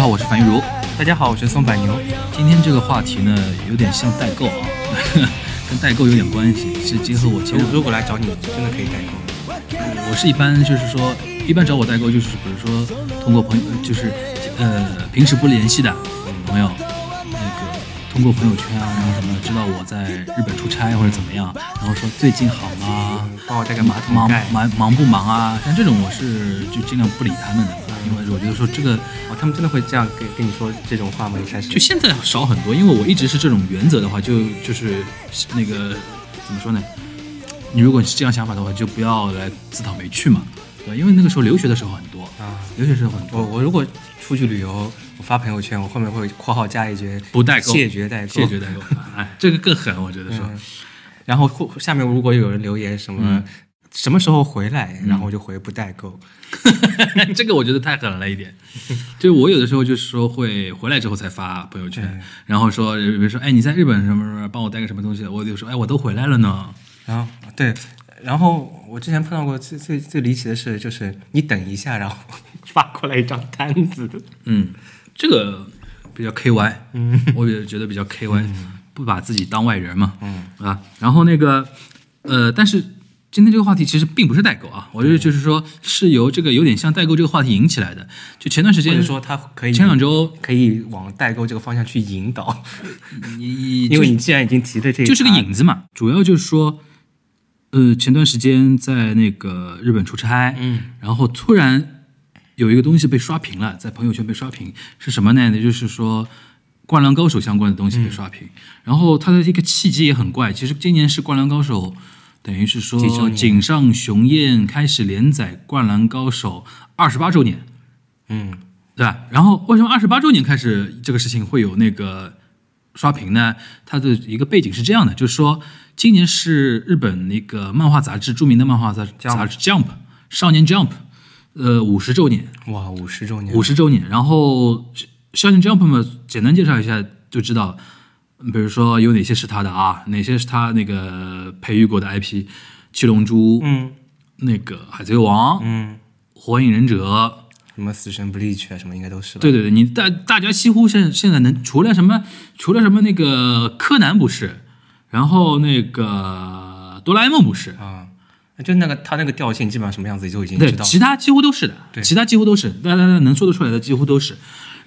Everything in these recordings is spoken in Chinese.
大家好，我是樊玉茹。大家好，我是松柏牛。今天这个话题呢，有点像代购啊，跟代购有点关系，是结合我前如如果来找你，真的可以代购。我是一般就是说，一般找我代购就是比如说通过朋友，就是呃平时不联系的朋友，那个通过朋友圈啊，然后什么知道我在日本出差或者怎么样，然后说最近好吗？帮我带个马桶忙盖。忙忙不忙啊？像这种我是就尽量不理他们的，因为我觉得说这个哦，他们真的会这样跟跟你说这种话吗？一开始就现在少很多，因为我一直是这种原则的话，就就是那个怎么说呢？你如果是这样想法的话，就不要来自讨没趣嘛，对吧？因为那个时候留学的时候很多，啊，留学的时候很多，我我如果出去旅游，我发朋友圈，我后面会括号加一句不代购谢绝代购，谢绝代购，哎，这个更狠，我觉得说，嗯然后后下面如果有人留言什么、嗯。什么时候回来，然后我就回不代购。这个我觉得太狠了一点。就我有的时候就是说会回来之后才发朋友圈对，然后说比如说哎你在日本什么什么帮我带个什么东西，我就说哎我都回来了呢。然后对，然后我之前碰到过最最最离奇的事，就是你等一下，然后发过来一张单子，嗯，这个比较 K Y，嗯，我也觉得比较 K Y，、不把自己当外人嘛，嗯。啊，然后那个呃，但是今天这个话题其实并不是代购啊，我觉得就是说是由这个有点像代购这个话题引起来的。就前段时间说他可以前两周，可以往代购这个方向去引导，你 因为你既然已经提了这个，就是个引子嘛，主要就是说，呃，前段时间在那个日本出差，嗯，然后突然有一个东西被刷屏了，在朋友圈被刷屏，是什么呢？也就是说，《灌篮高手》相关的东西被刷屏，然后它的一个契机也很怪，其实今年是《灌篮高手》。等于是说，年井上雄彦开始连载《灌篮高手》二十八周年，嗯对吧？然后为什么二十八周年开始这个事情会有那个刷屏呢？它的一个背景是这样的，就是说今年是日本那个漫画杂志著名的漫画杂杂志 Jump 少年 Jump，呃五十周年，哇，五十周年，五十周年。然后少年 Jump 嘛，简单介绍一下就知道，比如说有哪些是他的啊，哪些是他那个培育过的 IP，七龙珠，嗯那个海贼王，嗯，火影忍者。什么死神 Bleach 啊，什么应该都是吧？对对对，你大大家几乎现现在能除了什么除了什么那个柯南不是，然后那个哆啦 A 梦不是，啊，就那个他那个调性，基本上什么样子就已经对知，道了。其他几乎都是的，对其他几乎都是，大家能说得出来的几乎都是。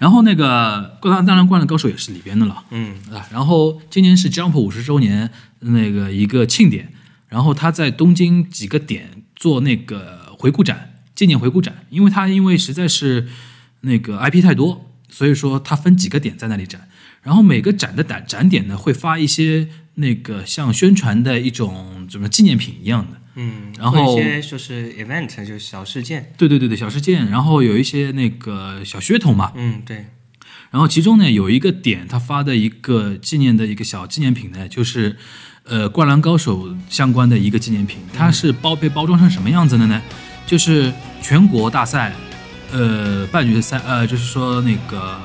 然后那个当然当然灌篮高手也是里边的了，嗯。啊，然后今年是 Jump 五十周年那个一个庆典，然后他在东京几个点做那个回顾展，纪念回顾展，因为他因为实在是那个 IP 太多，所以说他分几个点在那里展，然后每个展的展展点呢会发一些那个像宣传的一种怎么纪念品一样的，嗯，然后一些就是 event，就是小事件。对对对对，小事件，然后有一些那个小噱头嘛，嗯，对，然后其中呢有一个点，他发的一个纪念的一个小纪念品呢，就是呃《灌篮高手》相关的一个纪念品。它是包被包装成什么样子的呢？就是全国大赛，呃半决赛，呃就是说那个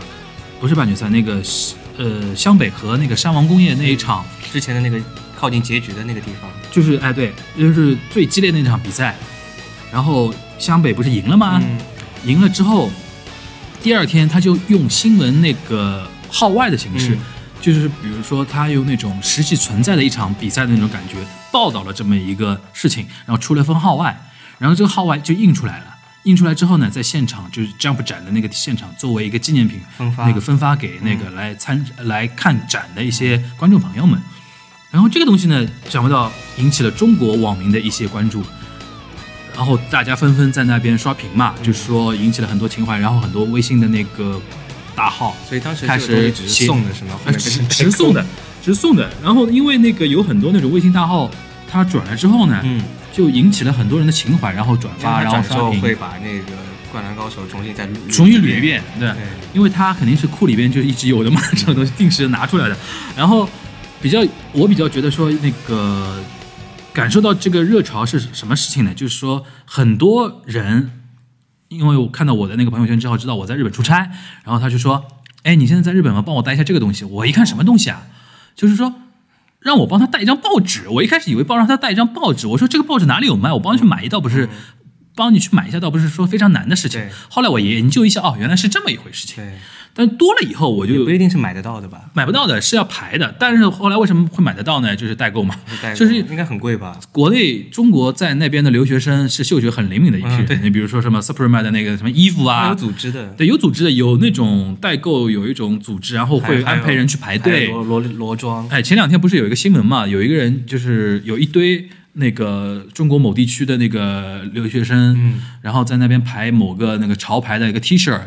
不是半决赛，那个是呃湘北和那个山王工业那一场，之前的那个靠近结局的那个地方。就是哎对，就是最激烈的那场比赛。然后湘北不是赢了吗？嗯赢了之后，第二天他就用新闻那个号外的形式，嗯就是比如说他用那种实际存在的一场比赛的那种感觉，报道了这么一个事情，然后出了份号外，然后这个号外就印出来了。印出来之后呢，在现场就是 Jump 展的那个现场，作为一个纪念品分发那个分发给那个来参、来看展的一些观众朋友们。然后这个东西呢，想不到引起了中国网民的一些关注，然后大家纷纷在那边刷屏嘛，就是说引起了很多情怀，然后很多微信的那个大号所以当时开始只是写送的是吗？后呃，面只变成 只是送的，直送的。然后因为那个有很多那种微信大号，它转了之后呢，嗯，就引起了很多人的情怀，然后转发，然后刷屏，会把那个灌篮高手重新再重新捋一。遍，对。对，因为它肯定是库里边就一直有的嘛，这种东西定时拿出来的。然后比较，我比较觉得说那个感受到这个热潮是什么事情呢？就是说很多人，因为我看到我的那个朋友圈之后，知道我在日本出差，然后他就说：“哎，你现在在日本吗？帮我带一下这个东西。”我一看什么东西啊？就是说。让我帮他带一张报纸，我一开始以为帮让他带一张报纸，我说这个报纸哪里有卖？我帮你去买一道不是帮你去买一下，倒不是说非常难的事情。后来我研究一下，哦，原来是这么一回事情。对，但多了以后，我就不一定是买得到的吧？买不到的，是要排的。但是后来为什么会买得到呢？就是代购嘛，就是应该很贵吧？国内中国在那边的留学生是嗅觉很灵敏的一批人。你比如说什么 Supreme 的那个什么衣服啊有，组织的，对，有组织的，有那种代购，有一种组织，然后会安排人去排队。罗罗罗庄，哎，前两天不是有一个新闻嘛？有一个人就是有一堆那个中国某地区的那个留学生，嗯然后在那边排某个那个潮牌的一个 T 恤，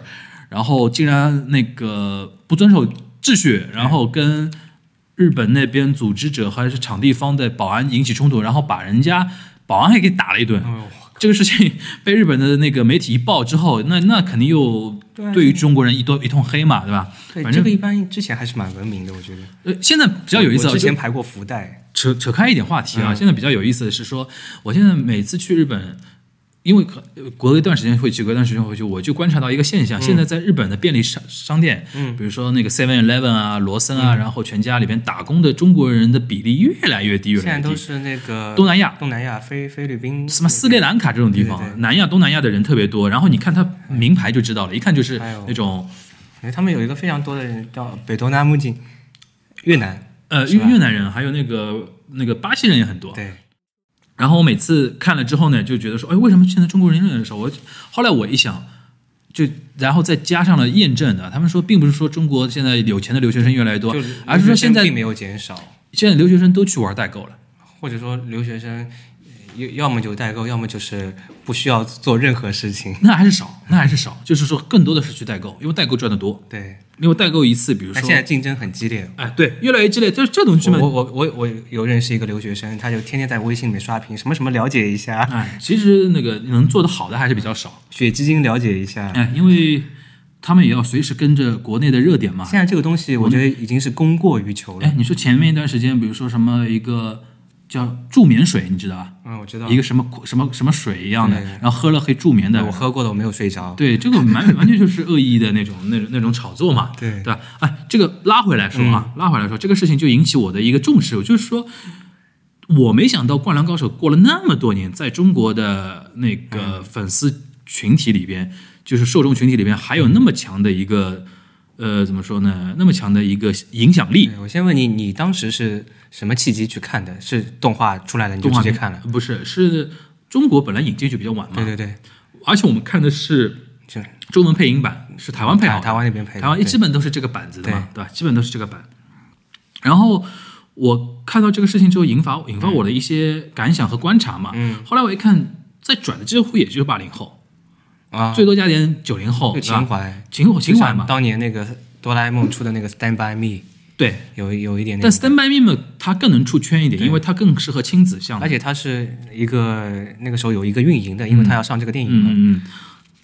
然后竟然那个不遵守秩序，然后跟日本那边组织者还是场地方的保安引起冲突，然后把人家保安还给打了一顿。哎这个事情被日本的那个媒体一报之后，那那肯定又对对于中国人一通一通黑嘛，对吧？对，反正这个一般之前还是蛮文明的，我觉得。呃，现在比较有意思我之前排过福袋，扯扯开一点话题啊，嗯现在比较有意思的是说，我现在每次去日本，因为呃隔一段时间会去，隔一段时间回去，我就观察到一个现象，现在在日本的便利商商店，嗯。比如说那个 Seven Eleven 啊、罗森啊，然后全家里边打工的中国人的比例越来越低，越来越低。现在都是那个东南亚。东南亚、菲菲律宾什么斯里兰卡这种地方，对对。对南亚、东南亚的人特别多。然后你看他名牌就知道了，一看就是那种因为他们有一个非常多的人叫北多纳木金，越南，呃越越南人，还有那个那个巴西人也很多。对，然后我每次看了之后呢，就觉得说，哎，为什么现在中国人越来越少？我后来我一想，就然后再加上了验证的，他们说，并不是说中国现在有钱的留学生越来越多，而是说现在并没有减少，现在留学生都去玩代购了。或者说留学生要要么就代购，要么就是不需要做任何事情。那还是少，那还是少，就是说更多的是去代购，因为代购赚的多，对，因为代购一次，比如那说，现在竞争很激烈。哎，对，越来越激烈，就是这东西嘛我，我我我有认识一个留学生，他就天天在微信里面刷屏，什么什么了解一下，哎，其实那个能做的好的还是比较少，血基金了解一下。哎，因为他们也要随时跟着国内的热点嘛。现在这个东西，我觉得已经是供过于求了。哎，你说前面一段时间，比如说什么一个叫助眠水，你知道吧？嗯，我知道一，个什么什么什么水一样的，然后喝了可以助眠的我。喝过的，我没有睡着。对，这个完完全就是恶意的那种、那种、那种炒作嘛，对对吧？哎，这个拉回来说啊，拉回来说，这个事情就引起我的一个重视，就是说，我没想到《灌篮高手》过了那么多年，在中国的那个粉丝群体里边，就是受众群体里边，还有那么强的一个，呃，怎么说呢？那么强的一个影响力。我先问你，你当时是什么契机去看的？是动画出来了你就直接看了？不是，是中国本来引进就比较晚嘛，对对对，而且我们看的是就中文配音版，是台湾配好的，台台湾那边配的，台湾一基本都是这个板子的嘛，对吧？基本都是这个版。然后我看到这个事情之后，引发引发我的一些感想和观察嘛。嗯。后来我一看，再转的几乎也就是八零后，啊，最多加点九零后，情怀情怀，情情怀嘛。当年那个哆啦 A 梦出的那个 Stand by Me，对，有有一点点但，Stand by Me 嘛，它更能出圈一点，因为它更适合亲子向的而。且它是一个那个时候有一个运营的，因为它要上这个电影嘛。嗯嗯嗯。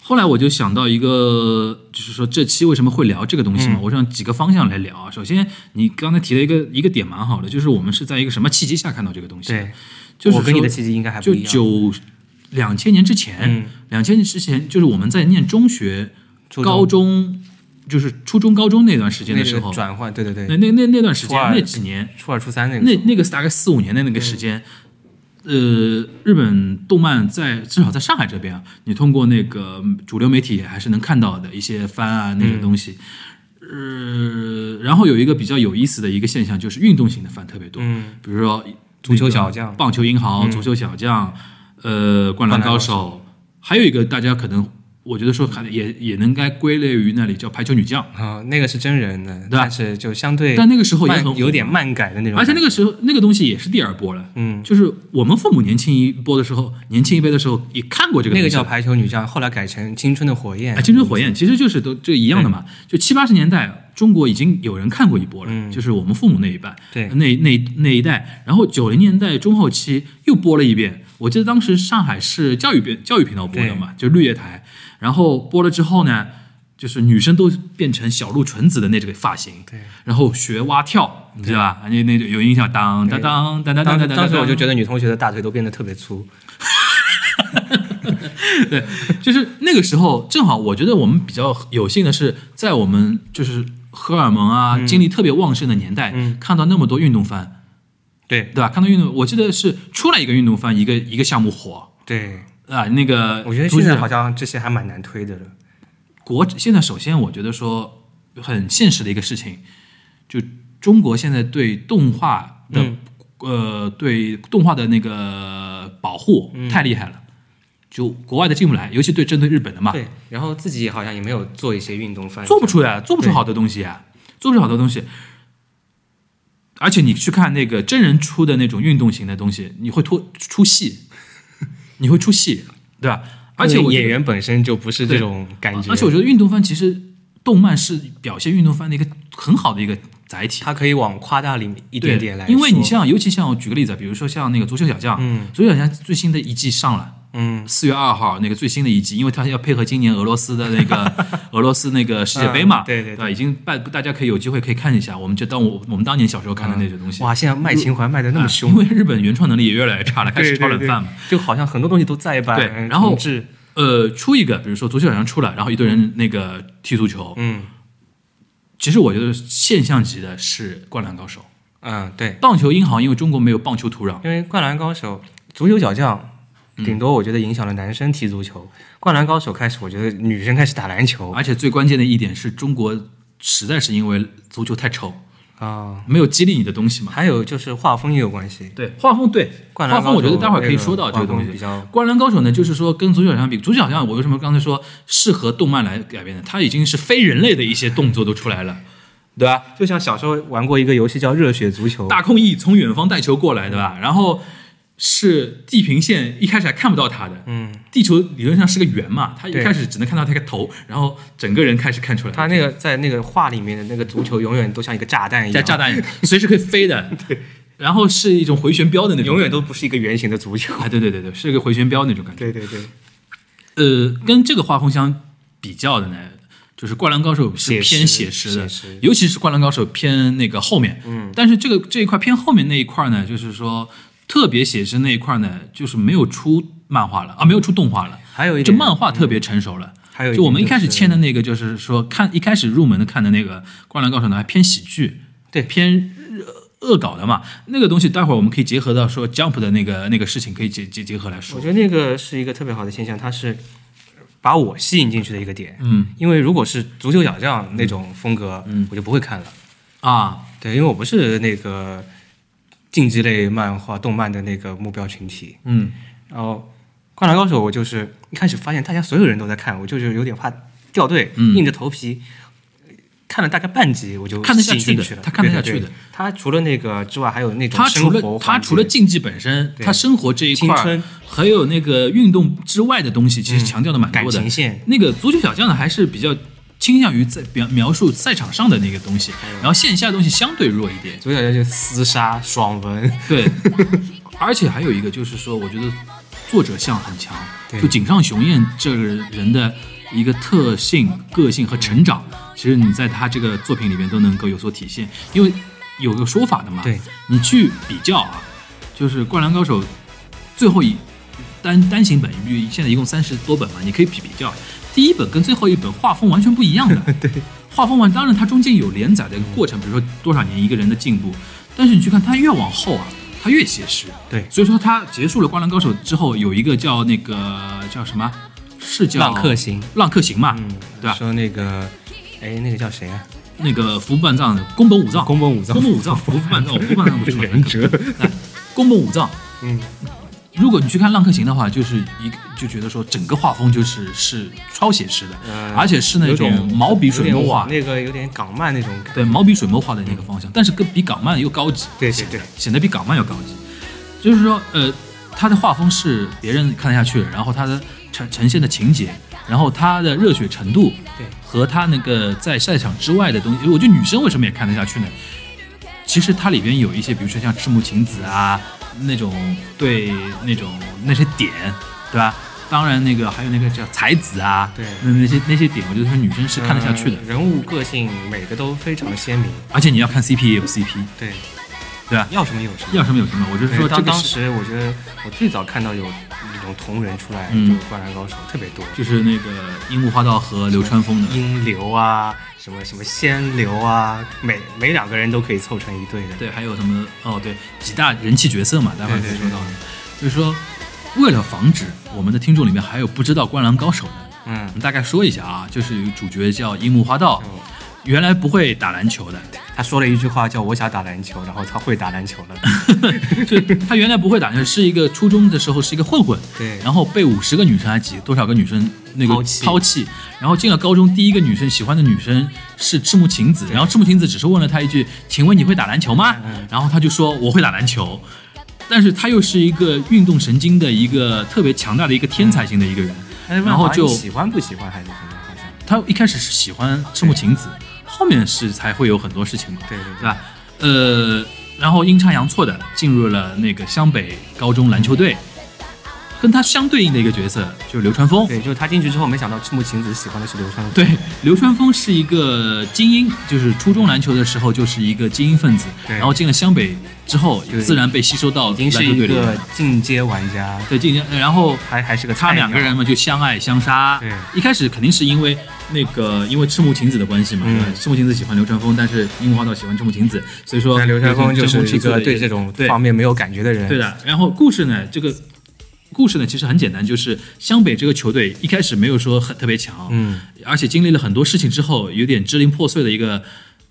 后来我就想到一个，就是说这期为什么会聊这个东西嘛？嗯我想几个方向来聊啊。首先，你刚才提了一个一个点蛮好的，就是我们是在一个什么契机下看到这个东西的？对，就是我跟你的契机应该还不就一样。就九两千年之前嗯，两千、年之前就是我们在念中学、中高中，就是初中、高中那段时间的时候，个转换，对对对，那那那那段时间那几年，初二初三那个那，那个是大概四五年的那个时间，呃，日本动漫在至少在上海这边啊，你通过那个主流媒体还是能看到的一些番啊那些东西。呃，然后有一个比较有意思的一个现象，就是运动型的番特别多，嗯，比如说足球小将棒球英豪、足球小将，呃，灌篮高手，还有一个大家可能我觉得说还也也能该归类于那里叫排球女将，啊，那个是真人的，但是就相对，但那个时候也很有点漫改的那种，而且那个时候那个东西也是第二波了。嗯，就是我们父母年轻一波的时候，年轻一辈的时候也看过这个那个叫排球女将，后来改成青春的火焰啊，，青春火焰其实就是都这一样的嘛。就七八十年代，中国已经有人看过一波了，嗯就是我们父母那一代，对那那那一代。然后九零年代中后期又播了一遍，我记得当时上海市教育频教育频道播的嘛，就绿叶台。然后播了之后呢，就是女生都变成小鹿纯子的那这个发型，对。然后学蛙跳，你知道吧？那那有印象，当当当当当当当。时我就觉得，女同学的大腿都变得特别粗，对，就是那个时候正好，我觉得我们比较有幸的是，在我们就是荷尔蒙啊、精力特别旺盛的年代，嗯看到那么多运动番，对对吧？看到运动，我记得是出来一个运动番，一个一个项目火。对，啊，那个我觉得现在好像这些还蛮难推的了。国现在首先我觉得说很现实的一个事情，就中国现在对动画的、嗯呃对动画的那个保护太厉害了，就国外的进不来，尤其对针对日本的嘛，对，然后自己好像也没有做一些运动翻，做不出来，做不出好的东西啊，做不出好的东西。而且你去看那个真人出的那种运动型的东西，你会脱出戏，你会出戏，对吧？而且我演员本身就不是这种感觉，而且我觉得运动番其实动漫是表现运动番的一个很好的一个载体。它可以往夸大里面一点点来，因为你像，尤其像我举个例子，比如说像那个足球小将，嗯足球小将最新的一季上了，嗯四月二号那个最新的一季，因为它要配合今年俄罗斯的那个 俄罗斯那个世界杯嘛，嗯对对对吧？已经办，大家可以有机会可以看一下，我们就当我我们当年小时候看的那些东西。哇，现在卖情怀卖的那么啊凶因，为日本原创能力也越来越差了，开始对对对炒冷饭嘛。就好像很多东西都再版，对嗯然后呃，出一个，比如说足球小将出来，然后一堆人那个踢足球，嗯其实我觉得现象级的是《灌篮高手》。嗯，对，棒球英豪，因为中国没有棒球土壤，因为《灌篮高手》足球小将。嗯顶多我觉得影响了男生踢足球，灌篮高手》开始，我觉得女生开始打篮球而且最关键的一点是中国实在是因为足球太丑，啊。没有激励你的东西嘛。还有就是画风也有关系，对，画风对，灌篮高手画风我觉得待会儿可以说到这个东西。比较灌篮高手呢，就是说跟足球小将比，足球好像我为什么刚才说适合动漫来改编的？它已经是非人类的一些动作都出来了，对吧？就像小时候玩过一个游戏叫《热血足球》，大空翼从远方带球过来，对吧？然后是地平线，一开始还看不到它的，嗯，地球理论上是个圆嘛，它一开始只能看到他个头，然后整个人开始看出来。它那个在那个画里面的那个足球永远都像一个炸弹一样，加炸弹，随时可以飞的。对然后是一种回旋镖的那种，永远都不是一个圆形的足球。啊，对对对对，是一个回旋镖那种感觉。对对对，呃，跟这个画风相比较的呢，就是《灌篮高手》是偏写实的，尤其是《灌篮高手》偏那个后面。嗯，但是这个这一块偏后面那一块呢，就是说特别写实那一块呢，就是没有出漫画了啊，没有出动画了。还有一点漫画特别成熟了。还有一就我们一开始签的那个，就是说看一开始入门的看的那个《灌篮高手》呢，还偏喜剧，对偏恶搞的嘛。那个东西待会儿我们可以结合到说 Jump 的那个那个事情，可以结结结合来说我。觉得那个是一个特别好的现象，它是把我吸引进去的一个点。嗯因为如果是足球小将那种风格，嗯我就不会看了。啊，对，因为我不是那个竞技类漫画、动漫的那个目标群体。嗯。然后《灌篮高手》，我就是一开始发现大家所有人都在看，我就是有点怕掉队，嗯。硬着头皮看了大概半集，我就看得下去的。他看得下去的。他除了那个之外，还有那种他除了他除了竞技本身，他生活这一块儿还有那个运动之外的东西，其实强调的蛮感多的。情线，那个足球小将呢，还是比较倾向于在描描述赛场上的那个东西，然后线下的东西相对弱一点。足球小将就厮杀爽文，对，而且还有一个就是说，我觉得作者像很强，就井上雄彦这个人的一个特性、个性和成长，其实你在他这个作品里面都能够有所体现。因为有个说法的嘛，对，你去比较啊，就是《灌篮高手》最后一单单行本，因为现在一共三十多本嘛，你可以比比较，第一本跟最后一本画风完全不一样的。对，画风完，当然它中间有连载的过程，比如说多少年一个人的进步，但是你去看它越往后啊，它越写实。对。所以说它结束了《灌篮高手》之后，有一个叫那个叫什么，是叫浪客行，浪客行嘛，嗯，对吧？说那个，哎，那个叫谁啊？那个服部半藏宫本武藏，宫本武藏。宫本武藏，服部半藏，服部半藏不 是忍宫本武藏。嗯，如果你去看《浪客行》的话，就是一就觉得说整个画风就是是超写实的，呃而且是那种毛笔水墨画。那个有点港漫那种。感觉，对毛笔水墨画的那个方向，但是跟比港漫又高级，对对对，显得比港漫要高级。就是说，呃，他的画风是别人看得下去的，然后他的呈呈现的情节，然后他的热血程度，对，和他那个在赛场之外的东西，我觉得女生为什么也看得下去呢？其实它里边有一些，比如说像赤木晴子啊那种对那种那些点，对吧？当然，那个还有那个叫才子啊，对那那些那些点，我觉得说女生是看得下去的。呃人物个性每个都非常鲜明，而且你要看 CP 也有 CP，对，对吧？要什么有什么。要什么有什么，我就是说当当时我觉得我最早看到有那种同人出来，嗯就《灌篮高手》特别多，就是那个樱木花道和流川枫的，樱流啊，什么什么仙流啊，每每两个人都可以凑成一对的。对，还有什么哦，对，几大人气角色嘛，待会儿可以说到。的，就是说为了防止我们的听众里面还有不知道《灌篮高手》的，嗯。我，们大概说一下啊，就是有主角叫樱木花道，原来不会打篮球的，他说了一句话叫“我想打篮球”，然后他会打篮球了。就他原来不会打球，是一个初中的时候是一个混混，对。然后被五十个女生还几多少个女生那个抛弃。抛弃，然后进了高中，第一个女生喜欢的女生是赤木晴子，然后赤木晴子只是问了他一句：“请问你会打篮球吗？”嗯然后他就说：“我会打篮球。”但是他又是一个运动神经的一个特别强大的一个天才型的一个人，然后就喜欢不喜欢还是什么？好像？他一开始是喜欢赤木晴子，后面是才会有很多事情嘛，对对对吧？呃，然后阴差阳错的进入了那个湘北高中篮球队，跟他相对应的一个角色就是流川枫。对，就是他进去之后，没想到赤木晴子喜欢的是流川枫。对，流川枫是一个精英，就是初中篮球的时候就是一个精英分子，对然后进了湘北之后，自然被吸收到篮球队里面个。进阶玩家，对，进阶然后还还是个他两个人嘛就相爱相杀。对一开始肯定是因为那个因为赤木晴子的关系嘛，嗯？赤木晴子喜欢流川枫，但是樱木花道喜欢赤木晴子，所以说但流川枫就是一个对这种对方面没有感觉的人。对的。然后故事呢，这个故事呢其实很简单，就是湘北这个球队一开始没有说很特别强，嗯，而且经历了很多事情之后，有点支离破碎的一个。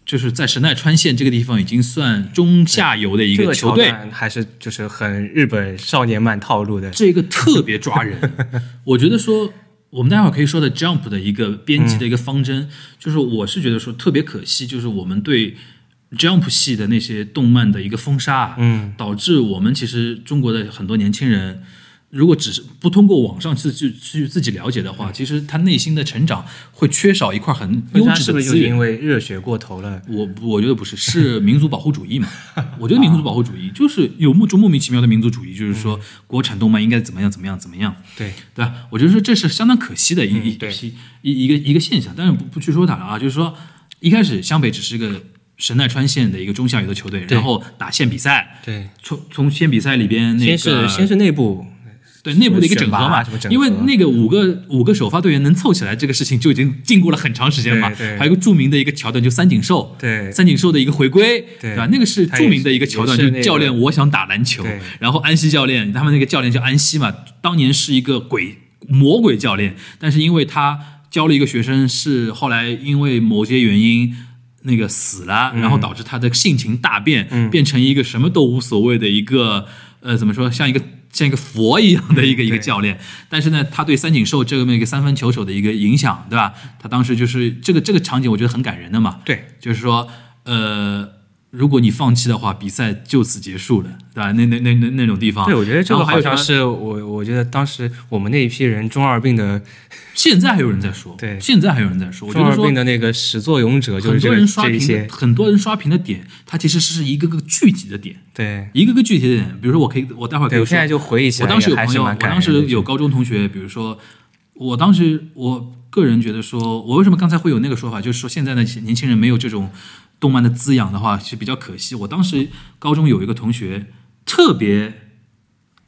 就是在神奈川县这个地方已经算中下游的一这个球队，段还是就是很日本少年漫套路的。这个特别抓人。我觉得说，我们待会儿可以说的 Jump 的一个编辑的一个方针，就是我是觉得说特别可惜，就是我们对 Jump 系的那些动漫的一个封杀，嗯，导致我们其实中国的很多年轻人。如果只是不通过网上去去去自己了解的话，其实他内心的成长会缺少一块很优他质是不是因的资源。为热血过头了？我我觉得不是，是民族保护主义嘛。我觉得民族保护主义就是有莫种莫名其妙的民族主义，就是说国产动漫应该怎么样怎么样怎么样。对，对吧？我觉得说这是相当可惜的一、一一一个一个现象，但是不不去说它了啊，就是说一开始湘北只是一个神奈川县的一个中下游的球队，然后打县比赛，对，从从县比赛里边那个先是先是内部，对内部的一个整合嘛因为那个五个五个首发队员能凑起来，这个事情就已经经过了很长时间嘛。对对还有一个著名的一个桥段，就三井寿，对三井寿的一个回归，对吧？那个是著名的一个桥段，就是是教练我想打篮球对，然后安西教练，他们那个教练叫安西嘛，当年是一个鬼魔鬼教练，但是因为他教了一个学生，是后来因为某些原因。那个死了，然后导致他的性情大变，嗯变成一个什么都无所谓的一个呃，怎么说，像一个像一个佛一样的一个、一个教练。但是呢，他对三井寿这么一个三分球手的一个影响，对吧？他当时就是这个这个场景，我觉得很感人的嘛。对，就是说，呃，如果你放弃的话，比赛就此结束了，对吧？那那那那那种地方，对，我觉得这个好像是我，我觉得当时我们那一批人中二病的 现在还有人在说，对现在还有人在说，中二病的那个始作俑者，就很多是这人刷屏这些，，很多人刷屏的点，它其实是一个个具体的点，对。一个个具体的点。比如说，我可以，我待会儿可，以我现在就回忆起我来，我当时有朋友，我当时有高中同学，比如说，我当时我个人觉得说，我为什么刚才会有那个说法，就是说现在的年轻人没有这种动漫的滋养的话，是比较可惜。我当时高中有一个同学特别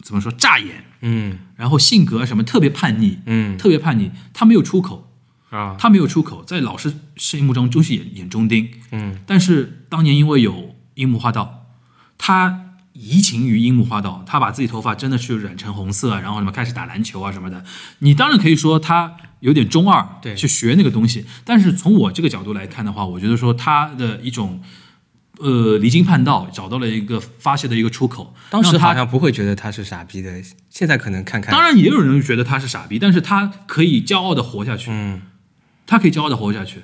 怎么说扎眼，嗯然后性格什么特别叛逆，嗯特别叛逆，他没有出口，啊他没有出口，在老师心目中就是眼眼中钉。嗯但是当年因为有樱木花道，他移情于樱木花道，他把自己头发真的是染成红色，然后什么开始打篮球啊什么的。你当然可以说他有点中二，对去学那个东西。但是从我这个角度来看的话，我觉得说他的一种。呃，离经叛道，找到了一个发泄的一个出口。当时他好像不会觉得他是傻逼的，现在可能看看，当然也有人觉得他是傻逼，但是他可以骄傲的活下去。嗯他可以骄傲的活下去，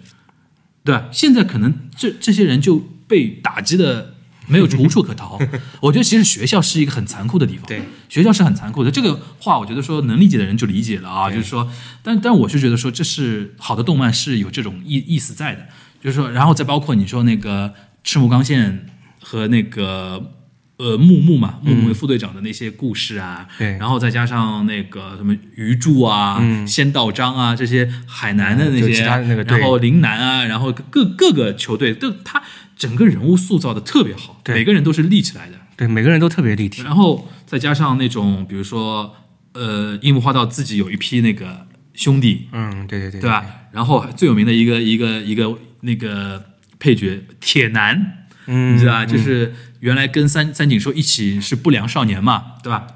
对吧？现在可能这这些人就被打击的没有无处可逃。我觉得其实学校是一个很残酷的地方，对，学校是很残酷的。这个话我觉得说能理解的人就理解了啊，就是说，但但我是觉得说这是好的动漫是有这种意意思在的，就是说，然后再包括你说那个赤木刚宪和那个。呃，木木嘛，木木为副队长的那些故事啊，对。然后再加上那个什么鱼柱啊、仙道章啊这些海南的那些，嗯其他的那个然后陵南啊，然后各各个球队都他整个人物塑造的特别好，对每个人都是立起来的，对，每个人都特别立体，然后再加上那种比如说呃，樱木花道自己有一批那个兄弟，嗯，对对对，对吧？然后最有名的一个一个一个那个配角铁男，嗯，你知道吧？就是原来跟三三井寿一起是不良少年嘛，对吧？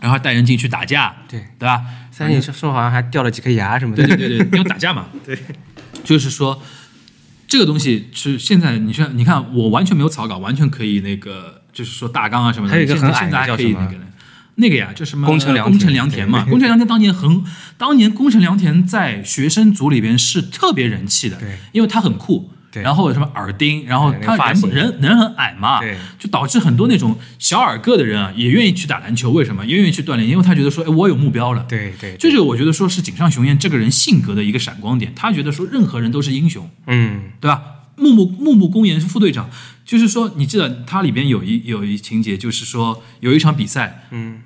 然后带人进去打架，对，对吧？三井寿好像还掉了几颗牙什么的。对对对对，因为打架嘛。对，就是说这个东西是现在你像，你看我完全没有草稿，完全可以那个，就是说大纲啊什么的。还有一个很矮的叫什么可以那个的。那个呀，就什么？宫城良田宫城良田嘛，对宫城良田当年很，当年工程良田在学生组里边是特别人气的，对，因为他很酷，对。然后有什么耳钉，然后他人人人很矮嘛，对，就导致很多那种小矮个的人啊，也愿意去打篮球，为什么？也愿意去锻炼，因为他觉得说，哎，我有目标了，对对，这个我觉得说是井上雄彦这个人性格的一个闪光点，他觉得说任何人都是英雄，嗯，对吧？木木木木公彦是副队长，就是说，你记得他里边有一有一情节，就是说有一场比赛，嗯，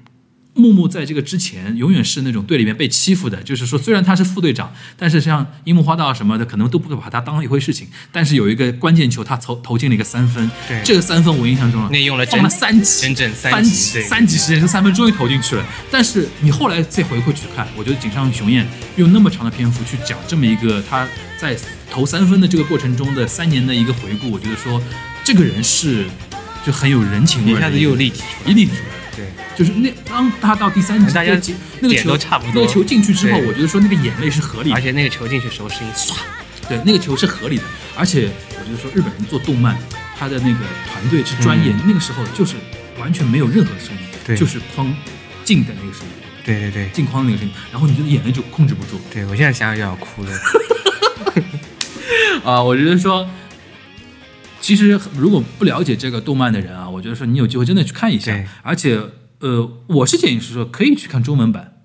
木木在这个之前永远是那种队里面被欺负的，就是说虽然他是副队长，但是像樱木花道什么的，可能都不把他当一回事情。但是有一个关键球，他投投进了一个三分，对这个三分我印象中那用了放了整三级，整整三级，三级时间，这三分终于投进去了。但是你后来再回过去看，我觉得井上雄彦用那么长的篇幅去讲这么一个他在投三分的这个过程中的三年的一个回顾，我觉得说这个人是就很有人情味，一下子又立体出来一立体出来就是那当他到第三集，大家那个球差不多。那个球进去之后，我觉得说那个眼泪是合理的。而，且那个球进去时候声音唰，对，那个球是合理的，而且我觉得说日本人做动漫，他的那个团队是专业，那个时候就是完全没有任何声音，就是框进的那个声音，对对对。镜框的那个声音，然后你就眼泪就控制不住。对，我现在想想就要哭了。啊！我觉得说，其实如果不了解这个动漫的人啊，我觉得说你有机会真的去看一下，而且呃，我是建议是说可以去看中文版，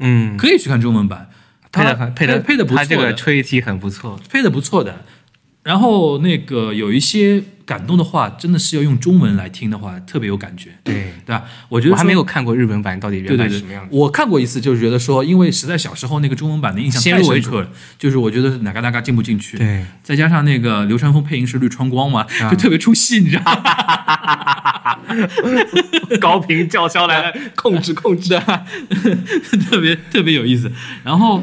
嗯，可以去看中文版，配的很配的配的不错的，他这个吹题很不错。配的不错的。然后那个有一些感动的话，真的是要用中文来听的话，特别有感觉，对，对吧？我觉得我还没有看过日本版，到底原版是什么样，子？我看过一次，就是觉得说，因为实在小时候那个中文版的印象太深刻了，就是我觉得哪嘎哪嘎进不进去，对，再加上那个流川枫配音是绿川光嘛，啊就特别出戏，你知道吗？高频叫嚣来了，控制控制。特别特别有意思。然后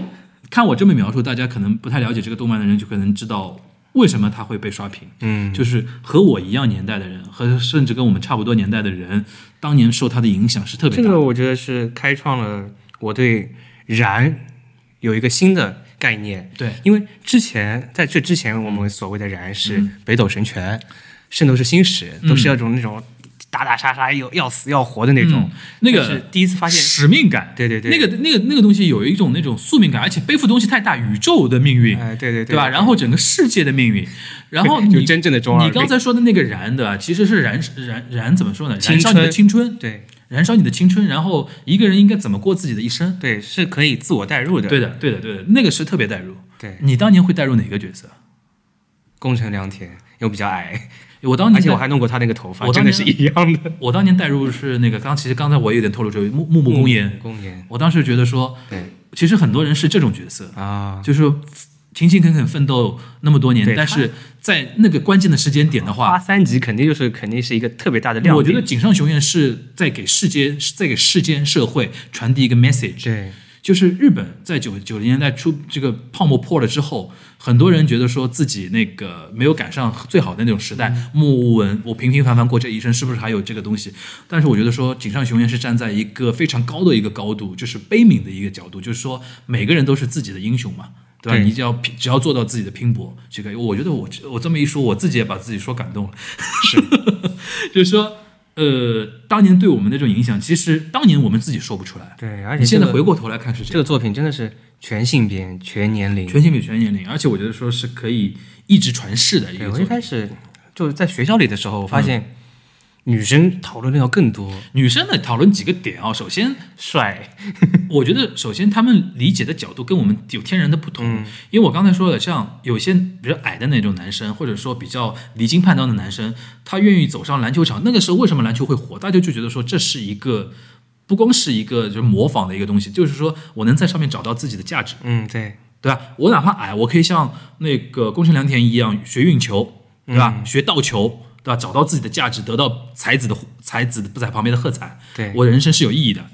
看我这么描述，大家可能不太了解这个动漫的人，就可能知道为什么他会被刷屏。嗯，就是和我一样年代的人，和甚至跟我们差不多年代的人，当年受他的影响是特别大的。这个我觉得是开创了我对燃有一个新的概念。对，因为之前在这之前，我们所谓的燃是嗯北斗神拳、圣斗士星矢，都是那种那种打打杀杀要要死要活的那种嗯。那个是第一次发现，使命感，对对对那个那个那个东西有一种那种宿命感，而且背负东西太大，宇宙的命运，哎，对对对吧？然后整个世界的命运，然后就你真正的中二你刚才说的那个燃的，其实是燃燃燃怎么说呢？燃烧你的青春，对燃烧你的青春，然后一个人应该怎么过自己的一生？对是可以自我代入的。对的，对的，对的，那个是特别代入。对，你当年会代入哪个角色？宫城良田又比较矮，我当年而且我还弄过他那个头发，我真的是一样的。我当年代入是那个刚，其实刚才我有点透露出来木木木公演，公演，我当时觉得说，对其实很多人是这种角色，啊，就是说勤勤恳恳奋斗那么多年，但是在那个关键的时间点的花话，三级肯定就是肯定是一个特别大的亮点。我觉得井上雄彦是在给世界，在给世间社会传递一个 message，对就是日本在九九零年代初这个泡沫破了之后，很多人觉得说自己那个没有赶上最好的那种时代，默默无闻，我平平凡凡过这一生，是不是还有这个东西？但是我觉得说井上雄彦是站在一个非常高的一个高度，就是悲悯的一个角度，就是说每个人都是自己的英雄嘛。对吧？你只要只要做到自己的拼搏，这个我觉得我我这么一说，我自己也把自己说感动了。是，就是说，呃，当年对我们的这种影响，其实当年我们自己说不出来。对，而且你现在回过头来看是这个作品真的是全性别、全年龄。全性别全年龄，而且我觉得说是可以一直传世的一个作品。我一开始就是在学校里的时候，我发现女生讨论的要更多，女生呢讨论几个点啊，首先，帅，我觉得首先他们理解的角度跟我们有天然的不同，嗯因为我刚才说了，像有些比较矮的那种男生，或者说比较离经叛道的男生，他愿意走上篮球场，那个时候为什么篮球会火？大家就觉得说这是一个。不光是一个就是模仿的一个东西，就是说我能在上面找到自己的价值，嗯，对，对吧？我哪怕矮，我可以像那个宫城良田一样学运球，对吧？学倒球，对吧？找到自己的价值，得到才子的才子不在旁边的喝彩，对我的人生是有意义的，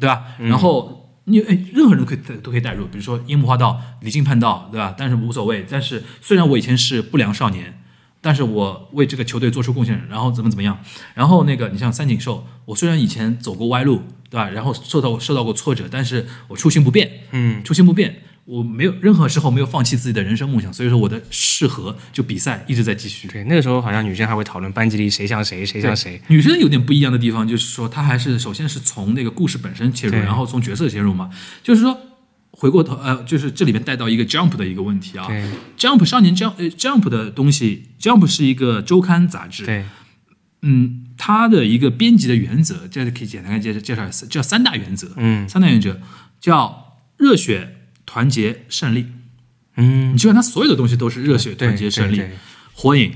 对吧？然后你哎，任何人都可以都可以代入，比如说樱木花道离经叛道，对吧？但是无所谓。但是虽然我以前是不良少年但是我为这个球队做出贡献，然后怎么怎么样，然后那个你像三井寿，我虽然以前走过歪路，对吧？然后受到受到过挫折，但是我初心不变，嗯，初心不变，我没有任何时候没有放弃自己的人生梦想，所以说我的适合就比赛一直在继续。对，那个时候好像女生还会讨论班级里谁像谁，谁像谁。女生有点不一样的地方，就是说她还是首先是从那个故事本身切入，然后从角色切入嘛。就是说回过头，呃，就是这里面带到一个 Jump 的一个问题啊。对 Jump 少年 Jump 呃 Jump 的东西，Jump 是一个周刊杂志，对，嗯，它的一个编辑的原则，这可以简单地介绍介绍一下，叫三大原则。嗯三大原则叫热血、团结、胜利。嗯，你基本上它所有的东西都是热血、团结、胜利。火影、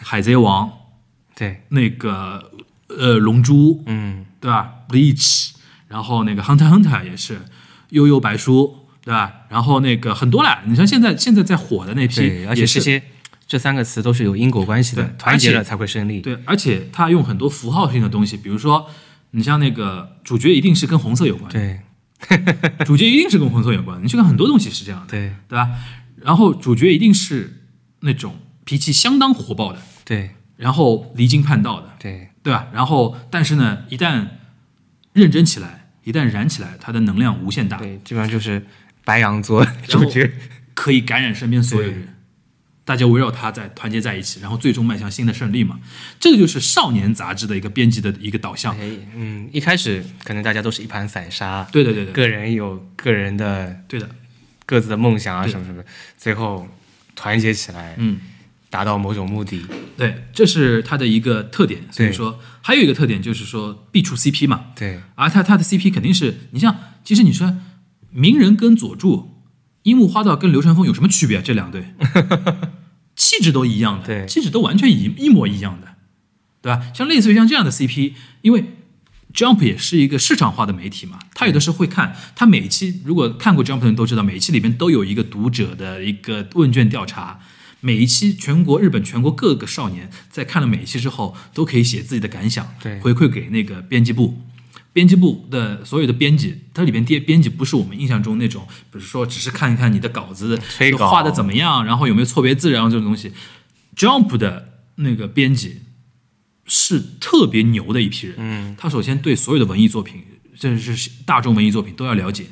海贼王，对，那个呃龙珠，嗯对吧？Bleach，然后那个 Hunter Hunter 也是，悠悠白书，对吧？然后那个很多啦，你像现在现在在火的那批，而且也是这些这三个词都是有因果关系的对，团结了才会胜利。对，而且他用很多符号性的东西，比如说你像那个主角一定是跟红色有关，对 主角一定是跟红色有关，你去看很多东西是这样的，对对吧？然后主角一定是那种脾气相当火爆的，对然后离经叛道的，对对吧？然后但是呢，一旦认真起来，一旦燃起来，他的能量无限大，对，基本上就是白羊座然后主角。可以感染身边所有人，大家围绕他在团结在一起，然后最终迈向新的胜利嘛。这个就是少年杂志的一个编辑的一个导向。哎，嗯，一开始可能大家都是一盘散沙，对对对对，个人有个人的对的，各自的梦想啊什么什么，最后团结起来，嗯，达到某种目的。对，这是他的一个特点。所以说，还有一个特点就是说必出 CP 嘛，对而他他的 CP 肯定是你像，其实你说鸣人跟佐助，樱木花道跟流川枫有什么区别啊？这两队 气质都一样的，对气质都完全一一模一样的，对吧？像类似于像这样的 CP，因为 Jump 也是一个市场化的媒体嘛，他有的时候会看，他每一期如果看过 Jump 的人都知道，每一期里面都有一个读者的一个问卷调查。每一期全国日本全国各个少年在看了每一期之后，都可以写自己的感想，对回馈给那个编辑部。编辑部的所有的编辑，它里边编编辑不是我们印象中那种，比如说只是看一看你的稿子画的怎么样，然后有没有错别字，然后这种东西。Jump 的那个编辑是特别牛的一批人，嗯，他首先对所有的文艺作品，甚至是大众文艺作品都要了解，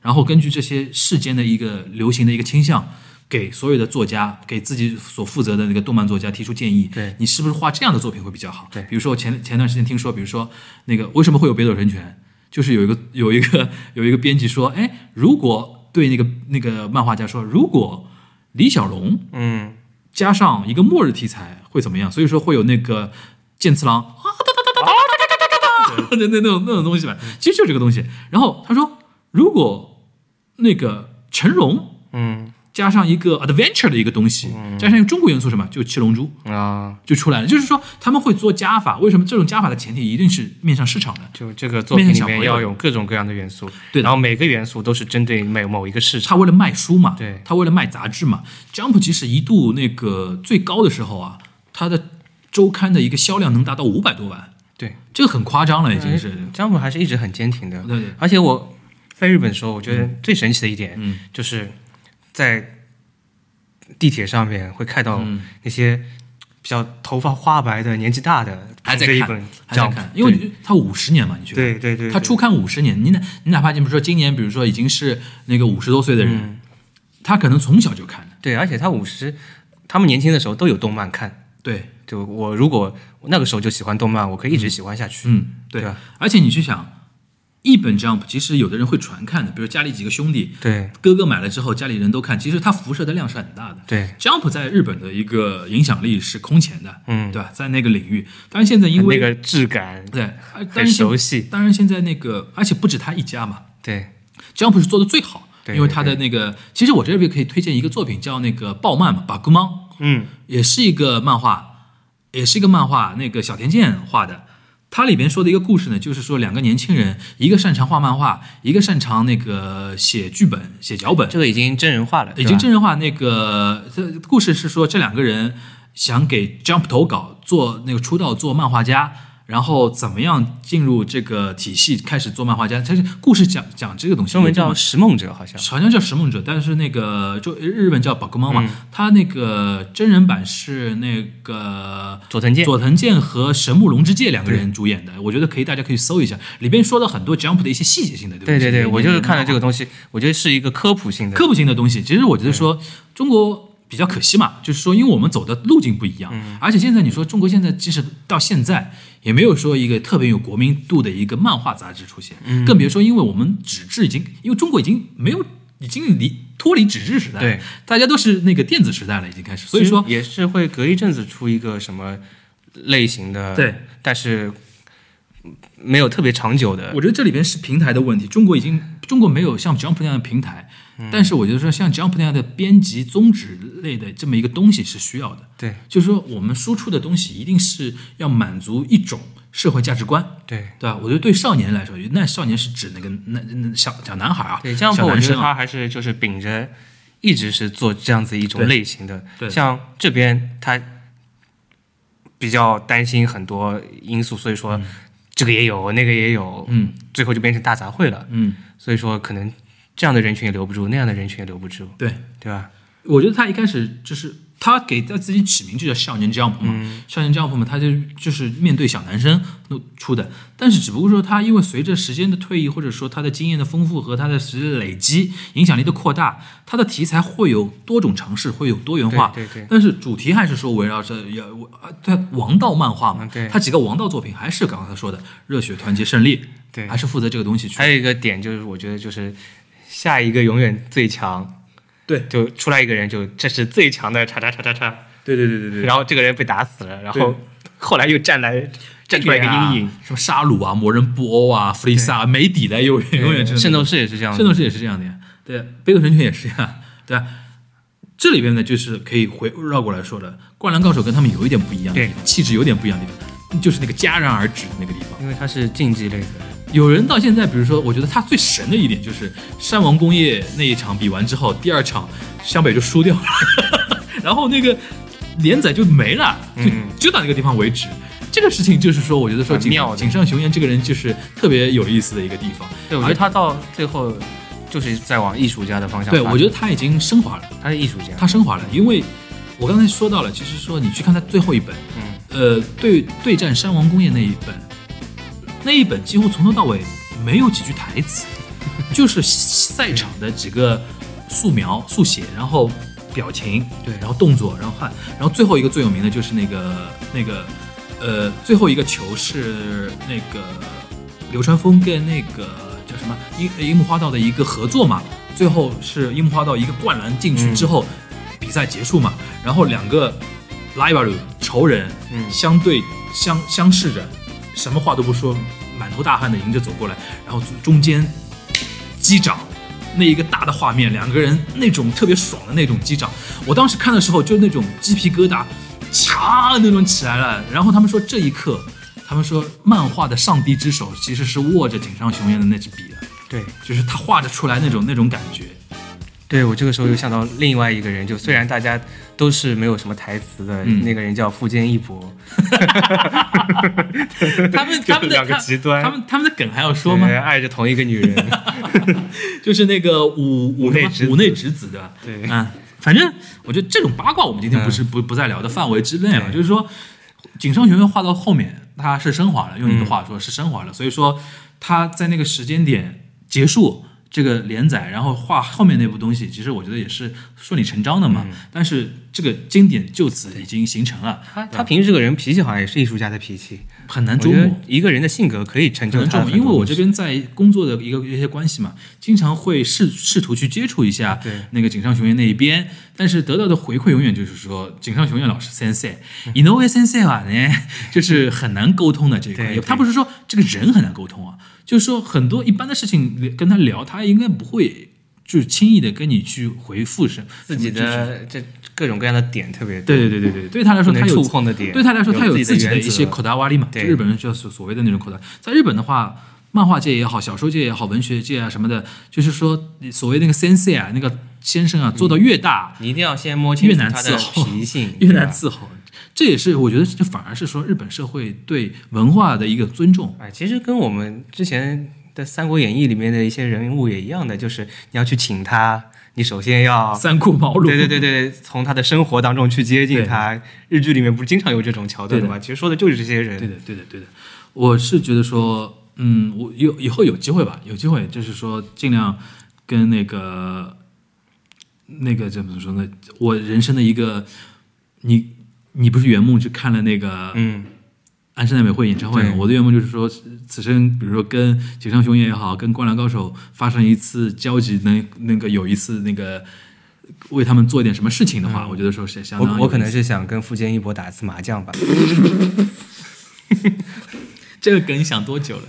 然后根据这些世间的一个流行的一个倾向，给所有的作家，给自己所负责的那个动漫作家提出建议，对你是不是画这样的作品会比较好？对比如说我前前段时间听说，比如说那个为什么会有北斗神拳，就是有一个有一个有一个编辑说，哎，如果对那个那个漫画家说，如果李小龙嗯，加上一个末日题材会怎么样？所以说会有那个剑次郎啊哒哒哒哒哒哒哒哒，那那那种那种东西吧，其实就是这个东西。然后他说，如果那个成龙嗯加上一个 adventure 的一个东西，加上一个中国元素什么，就七龙珠啊，就出来了。就是说他们会做加法，为什么这种加法的前提一定是面向市场的？就这个作品里面要有各种各样的元素，对然后每个元素都是针对某某一个市场。他为了卖书嘛，对他为了卖杂志嘛。Jump 其实一度那个最高的时候啊，它的周刊的一个销量能达到五百多万，对，这个很夸张了，已经是。Jump 还是一直很坚挺的。对对而且我在日本的时候，我觉得最神奇的一点，嗯就是在地铁上面会看到嗯那些比较头发花白的、年纪大的还在看一本还在看，因为对你它五十年嘛，你觉得？对对对，他初看五十年，你哪你哪怕你比如说今年，比如说已经是那个五十多岁的人，嗯他可能从小就看的。对，而且他五十，他们年轻的时候都有动漫看。对，就我如果那个时候就喜欢动漫，我可以一直喜欢下去。嗯，对对吧而且你去想，一本 Jump，其实有的人会传看的，比如家里几个兄弟，对哥哥买了之后，家里人都看，其实它辐射的量是很大的。对，Jump 在日本的一个影响力是空前的，嗯，对吧？在那个领域，当然现在因为那个质感对，很熟悉。当然现在那个，而且不止他一家嘛对，Jump 是做的最好，对因为他的那个，其实我这边可以推荐一个作品叫那个暴漫嘛，把哥猫，嗯也是一个漫画，也是一个漫画，那个小田健画的。它里边说的一个故事呢，就是说两个年轻人，一个擅长画漫画，一个擅长那个写剧本、写脚本，这个已经真人化了，已经真人化。那个这故事是说这两个人想给 Jump 投稿做那个出道做漫画家，然后怎么样进入这个体系，开始做漫画家。他是故事讲讲这个东西，中文叫《拾梦者》，好像好像叫《拾梦者》，但是那个就日本叫《宝可梦》嘛，嗯它那个真人版是那个佐藤健佐藤健和神木隆之介两个人主演的，我觉得可以，大家可以搜一下，里边说了很多 Jump 的一些细节性的东西。对对对，我就是看了这个个东西，我觉得是一个科普性的。科普性的东西。其实我觉得说中国。比较可惜嘛，就是说，因为我们走的路径不一样，嗯。而且现在你说中国现在即使到现在也没有说一个特别有国民度的一个漫画杂志出现，嗯。更别说因为我们纸质已经，因为中国已经没有已经离脱离纸质时代，对，大家都是那个电子时代了，已经开始，所以说也是会隔一阵子出一个什么类型的，对，但是没有特别长久的。我觉得这里边是平台的问题，中国已经中国没有像 Jump 那样的平台，嗯但是我觉得说像 Jump 那样的编辑宗旨类的这么一个东西是需要的。对。就是说，我们输出的东西一定是要满足一种社会价值观，对。对吧？我觉得对少年来说，那少年是指那个那那小小男孩啊，对，这样小我觉得他还是就是秉着一直是做这样子一种类型的。对。像这边他比较担心很多因素，所以说这个也有，那个也有，嗯。最后就变成大杂烩了。嗯，所以说可能这样的人群也留不住，那样的人群也留不住，对，对吧？我觉得他一开始就是他给他自己起名就叫少年 Jump 嘛，少年 Jump 嘛，他就就是面对小男生出的，但是只不过说他因为随着时间的推移，或者说他的经验的丰富和他的实力累积，影响力的扩大，他的题材会有多种尝试，会有多元化。对对对但是主题还是说围绕着要啊，他王道漫画嘛，嗯对他几个王道作品还是刚刚他说的热血团结胜利，对还是负责这个东西去。还有一个点就是，我觉得就是下一个永远最强，对。就出来一个人就这是最强的叉叉叉叉叉，对对对对对。然后这个人被打死了，然后后来又站来站出来一个阴影。什么沙鲁啊、魔人布欧啊、弗利萨啊没底的，永远永远是圣斗士也是这样的，圣斗士也是这样的呀，对，北斗神拳也是这样，对吧？这里边呢，就是可以回绕过来说的，灌篮高手跟他们有一点不一样的地方，气质有点不一样的地方，就是那个戛然而止的那个地方。因为它是竞技类的，有人到现在，比如说，我觉得他最神的一点就是山王工业那一场比完之后，第二场湘北就输掉了，然后那个连载就没了，就、嗯。就到那个地方为止。这个事情就是说，我觉得说井井上雄彦这个人就是特别有意思的一个地方。对我觉得他到最后就是在往艺术家的方向对，我觉得他已经升华了，他是艺术家，他升华了，因为我刚才说到了，其实说你去看他最后一本，嗯，呃，对对战山王工业那一本，那一本几乎从头到尾没有几句台词，就是赛场的几个素描、速写，然后表情，对。然后动作，然后看，然后最后一个最有名的就是那个那个，呃，最后一个球是那个流川枫跟那个叫什么樱樱木花道的一个合作嘛，最后是樱木花道一个灌篮进去之后，比赛结束嘛，然后两个 rival 仇人，嗯。相对相相视着，什么话都不说，满头大汗的迎着走过来，然后中间击掌。那一个大的画面，两个人那种特别爽的那种击掌，我当时看的时候就那种鸡皮疙瘩，嚓那种起来了。然后他们说这一刻，他们说漫画的上帝之手其实是握着井上雄彦的那支笔的，对就是他画着出来那种那种感觉。对，我这个时候又想到另外一个人，就虽然大家都是没有什么台词的，嗯。那个人叫富坚义博，他们他们的两个极端。他们他们的梗还要说吗？爱着同一个女人，就是那个五五五内直五内直子对吧？对。嗯，反正我觉得这种八卦我们今天不是不不在聊的范围之内嘛，对。就是说井上雄彦画到后面他是升华了，用你的话说是升华了，所以说他在那个时间点结束。这个连载，然后画后面那部东西，其实我觉得也是顺理成章的嘛。但是这个经典就此已经形成了，他他平时这个人脾气好像也是艺术家的脾气，很难琢磨。一个人的性格可以成就他。因为我这边在工作的一个一些关系嘛，经常会试试图去接触一下那个井上雄彦那一边，但是得到的回馈永远就是说，井上雄彦老师 sensei，井上 sensei 啊，呢，就是很难沟通的这一块。他不是说这个人很难沟通啊，就是说很多一般的事情跟他聊，他应该不会就是轻易的跟你去回复什自己的这各种各样的点特别多，对对对对对，对他来说他有触碰的点，对他来说，他有自己的一些口袋洼力嘛，对日本人叫所所谓的那种口袋。在日本的话，漫画界也好，小说界也好，文学界啊什么的，就是说所谓那个 sensei 啊，那个先生啊，做到越大，你一定要先摸清楚他的脾性，越难伺候。这也是我觉得这反而是说日本社会对文化的一个尊重。哎，其实跟我们之前的《三国演义》里面的一些人物也一样的，就是你要去请他，你首先要 三顾茅庐，对对对对，从他的生活当中去接近他。日剧里面不是经常有这种桥段吗？其实说的就是这些人。对的，对的，对的。我是觉得说，嗯，我有以后有机会吧，有机会就是说尽量跟那个那个怎么说呢？我人生的一个，你你不是圆梦去看了那个嗯安室奈美惠演唱会吗？我的圆梦就是说，此生比如说跟井上雄彦也好，跟灌篮高手发生一次交集，能那个有一次那个为他们做一点什么事情的话，我觉得说是相当。我我可能是想跟富坚义博打一次麻将吧。这个梗想多久了？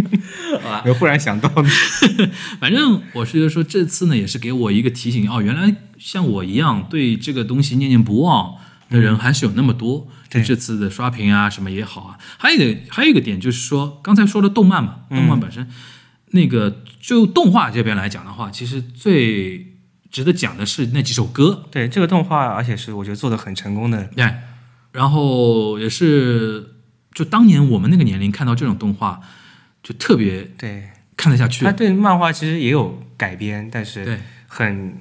好吧，我忽然想到，反正我是觉得说这次呢，也是给我一个提醒哦，原来像我一样对这个东西念念不忘的人还是有那么多。就这次的刷屏啊，什么也好啊，还有一个还有一个点就是说，刚才说的动漫嘛，动漫本身那个就动画这边来讲的话，其实最值得讲的是那几首歌。对这个动画，而且是我觉得做的很成功的。对，然后也是。就当年我们那个年龄看到这种动画，就特别对看得下去。他对漫画其实也有改编，但是对很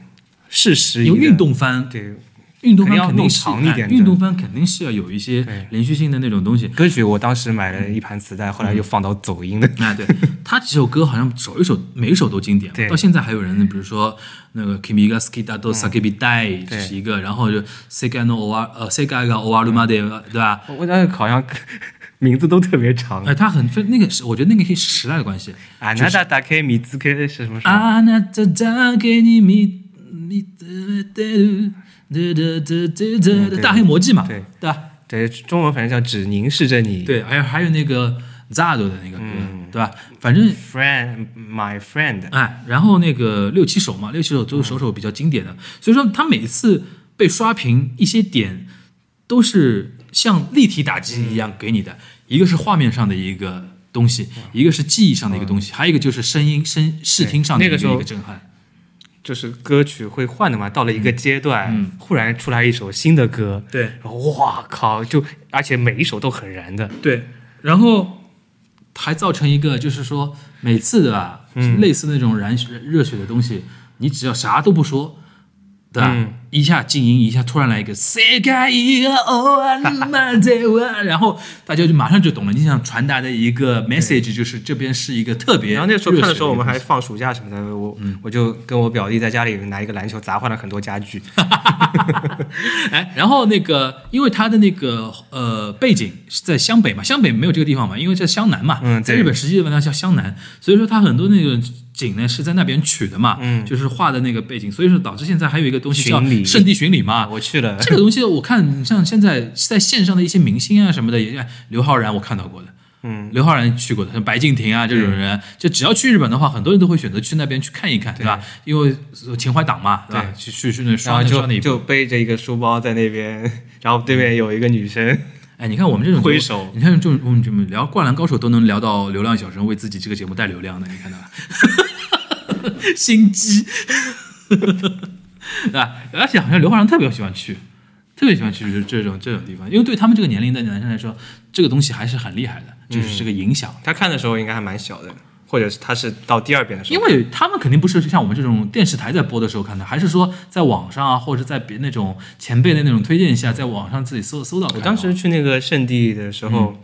事实。有运动番，对运动番肯定长一点。运动番肯定是要有一些连续性的那种东西。歌曲我当时买了一盘磁带，后来又放到走音的。啊，对他几首歌好像首一首每一首都经典，到现在还有人，比如说那个 Kimi ga skida do sakibi dai，这是一个，然后就 Sega no o 呃 Sega ga owarumade，对吧？我那好像。名字都特别长，哎，他很分那个是，我觉得那个是时代的关系。啊，那打打开米字开是什么？啊，那打打开你米米的的的的的的的大黑魔记嘛，对对吧？对，中文反正叫只凝视着你。对，还有还有那个 Zado 的那个歌，对吧？反正 Friend my friend，哎，然后那个六七首嘛，六七首都是首首比较经典的，所以说他每次被刷屏一些点都是。像立体打击一样给你的，一个是画面上的一个东西，一个是记忆上的一个东西，还有一个就是声音声视听上的一个一个震撼。就是歌曲会换的嘛，到了一个阶段，忽然出来一首新的歌，对，哇靠！就而且每一首都很燃的，对。然后还造成一个就是说，每次的吧，类似那种燃热血的东西，你只要啥都不说。对吧？一下静音，一下突然来一个，然后大家就马上就懂了。你想传达的一个 message 就是这边是一个特别。然后那时候看的时候，我们还放暑假什么的，我我就跟我表弟在家里拿一个篮球砸坏了很多家具。哎，然后那个，因为他的那个呃背景是在湘北嘛，湘北没有这个地方嘛，因为在湘南嘛，在日本实际的文章叫湘南，所以说他很多那个。景呢是在那边取的嘛，嗯，就是画的那个背景，所以说导致现在还有一个东西叫圣地巡礼嘛。我去了 这个东西，我看像现在在线上的一些明星啊什么的，也刘昊然我看到过的，嗯，刘昊然去过的，像白敬亭啊这种人，就只要去日本的话，很多人都会选择去那边去看一看，对吧？因为情怀党嘛，对吧？去去去那刷那刷那，就背着一个书包在那边，然后对面有一个女生。哎，你看我们这种挥手，你看这种我们这么聊《灌篮高手》都能聊到流量小生为自己这个节目带流量的，你看到吧？心机，对吧？而且好像刘昊然特别喜欢去，特别喜欢去这种这种地方，因为对他们这个年龄的男生来说，这个东西还是很厉害的，就是这个影响。他看的时候应该还蛮小的，或者是他是到第二遍的时候，因为他们肯定不是像我们这种电视台在播的时候看的，还是说在网上啊，或者在别那种前辈的那种推荐下，在网上自己搜搜到。我当时去那个圣地的时候，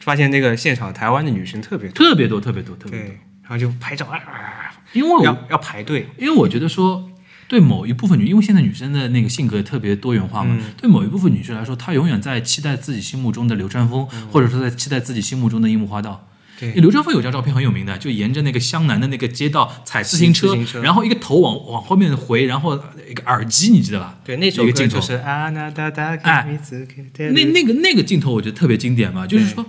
发现那个现场台湾的女生特别特别多，特别多，特别多，然后就拍照啊。因为要要排队，因为我觉得说，对某一部分女，因为现在女生的那个性格特别多元化嘛，对某一部分女生来说，她永远在期待自己心目中的流川枫，或者说在期待自己心目中的樱木花道。对，流川枫有张照片很有名的，就沿着那个湘南的那个街道踩自行车，然后一个头往往后面回，然后一个耳机，你记得吧？对，那首歌就是啊，那那那个那个镜头我觉得特别经典嘛，就是说，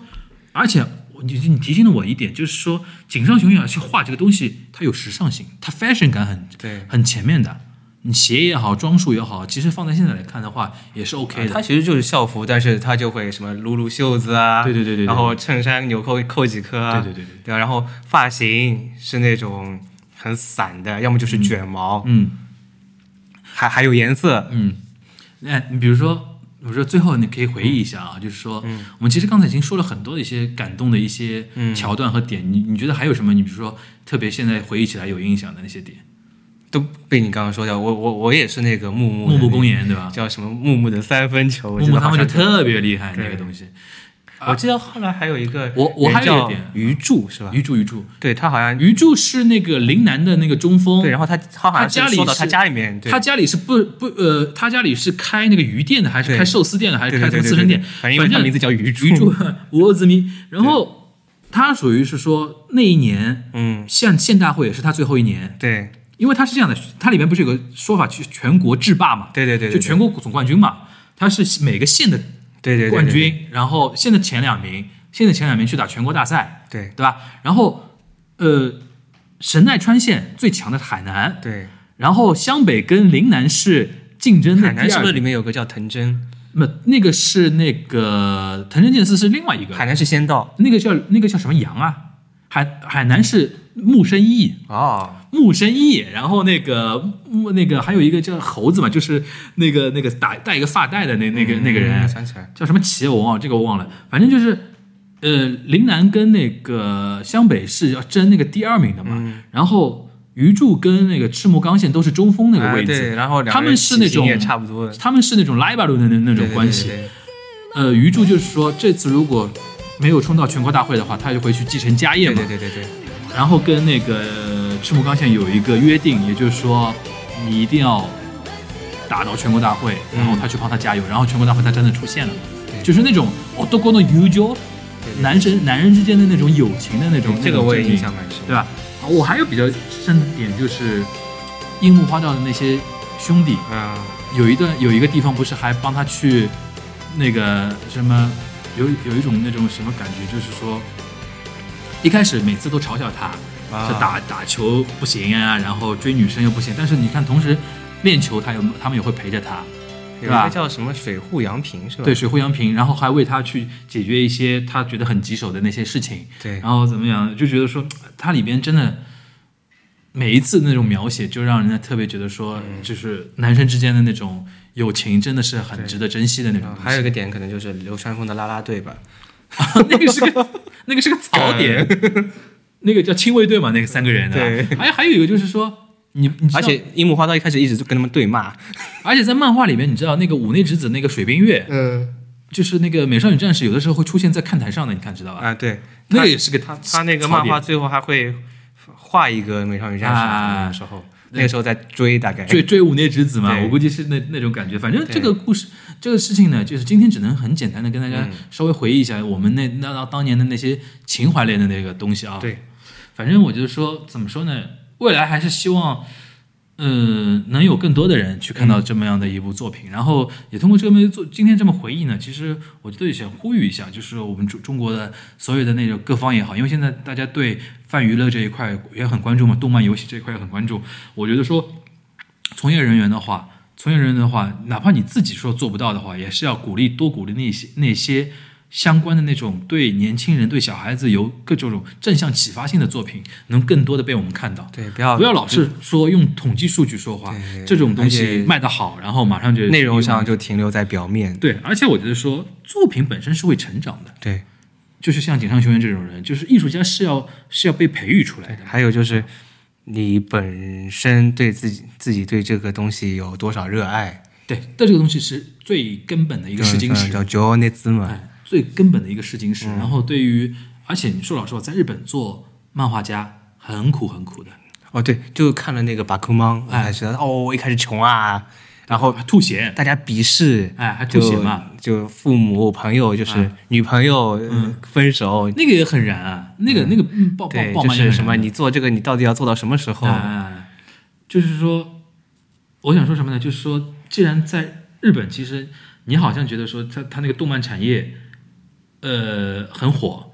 而且。你你提醒了我一点，就是说井上雄彦去画这个东西，它有时尚性，它 fashion 感很对，很前面的。你鞋也好，装束也好，其实放在现在来看的话，也是 OK 的。它其实就是校服，但是它就会什么撸撸袖子啊，对对对对，然后衬衫纽扣扣几颗啊，对对对对，对然后发型是那种很散的，要么就是卷毛，嗯，还还有颜色，嗯，哎，你比如说。我说最后你可以回忆一下啊，就是说，我们其实刚才已经说了很多的一些感动的一些桥段和点，你你觉得还有什么？你比如说特别现在回忆起来有印象的那些点？都被你刚刚说掉。我我我也是那个木木木木公园对吧？叫什么木木的三分球，木木他们就特别厉害那个东西。我记得后来还有一个，我我还有一点。鱼柱是吧？鱼柱鱼柱。对他好像鱼柱是那个陵南的那个中锋，对，然后他他好像他家里他家里面，他家里是不不呃，他家里是开那个鱼店的，还是开寿司店的，还是开什么刺身店？反正名字叫鱼柱，鱼柱 我子迷。然后他属于是说那一年嗯，县县大会也是他最后一年，对。因为他是这样的，他里面不是有个说法，去全国制霸嘛，对对对，对。就全国总冠军嘛，他是每个县的对对对冠，军，然后现在前两名，现在前两名去打全国大赛，对对吧？然后呃，神奈川县最强的是海南，对对，然后湘北跟陵南是竞争的第二海南是不是里面有个叫藤真？那，那个是那个藤真健司是另外一个，海南是仙道那个叫那个叫什么洋啊？海海南是木生义，啊，木生义，然后那个木那个还有一个叫猴子嘛，就是那个那个打带一个发带的那那个、那个嗯人想起来，叫什么旗我忘了，这个我忘了，反正就是。呃，陵南跟那个湘北是要争那个第二名的嘛，嗯然后鱼柱跟那个赤木刚宪都是中锋那个位置，然后他们是那种也差不多的他们是那种 libero 的那那那种关系。对对对呃，鱼柱就是说，这次如果没有冲到全国大会的话，他就回去继承家业嘛。对对对对对，然后跟那个呃赤木刚宪有一个约定，也就是说，你一定要打到全国大会，然后他去帮他加油，然后全国大会他真的出现了，就是那种哦，都过那友情，男生男人之间的那种友情的那种，这个我也印象蛮深，对吧？啊我还有比较深的点就是樱木花道的那些兄弟，嗯，有一段有一个地方不是还帮他去那个什么，有有一种那种什么感觉，就是说一开始每次都嘲笑他，啊。是打打球不行啊，然后追女生又不行，但是你看同时练球他有他们也会陪着他，对吧有一个叫什么水户洋平是吧？对水户洋平，然后还为他去解决一些他觉得很棘手的那些事情，对。然后怎么样，就觉得说他里边真的每一次那种描写，就让人家特别觉得说，嗯。就是男生之间的那种友情，真的是很值得珍惜的那种还有一个点可能就是流川枫的啦啦队吧，那个是个那个是个槽点，那个叫亲卫队嘛，那个三个人的。对。还有还有一个就是说，你你而且樱木花道一开始一直就跟他们对骂，而且在漫画里面，你知道那个五内直子那个水冰月，嗯。就是那个美少女战士，有的时候会出现在看台上的，你看知道吧？啊对，那个也是个他他那个漫画最后还会画一个美少女战士啊那个时候，那个时候在追大概。追追五内之子嘛，我估计是那那种感觉。反正这个故事，这个事情呢，就是今天只能很简单的跟大家嗯。稍微回忆一下我们那那当年的那些情怀类的那个东西啊。，对。反正我就是说，怎么说呢？未来还是希望，嗯、能有更多的人去看到这么样的一部作品，然后也通过这么做今天这么回忆呢，其实我觉得也想呼吁一下，就是我们中中国的所有的那种各方也好，因为现在大家对泛娱乐这一块也很关注嘛，动漫游戏这一块也很关注，我觉得说从业人员的话，从业人员的话，哪怕你自己说做不到的话，也是要鼓励多鼓励那些那些相关的那种对年轻人、对小孩子有各种正向启发性的作品，能更多的被我们看到。对，不要不要老是说用统计数据说话，这种东西卖得好，然后马上就内容上就停留在表面，对，而且我觉得说作品本身是会成长的，对，就是像井上雄彦这种人，就是艺术家是要是要被培育出来的。还有就是你本身对自己自己对这个东西有多少热爱，对，但这个东西是最根本的一个试金石，叫 j o n e z 嘛，哎，最根本的一个试金石。嗯然后对于，而且你说老实话，在日本做漫画家很苦很苦的，哦对，就看了那个巴库芒，哎才知道哦，我一开始穷啊，然后还吐血，大家鄙视，哎，还吐血嘛，就父母朋友就是哎女朋友嗯。分手，那个也很燃啊，那个、那个嗯爆爆对，爆就是什么你做这个你到底要做到什么时候？哎，就是说，我想说什么呢？就是说，既然在日本，其实你好像觉得说他他那个动漫产业，呃，很火，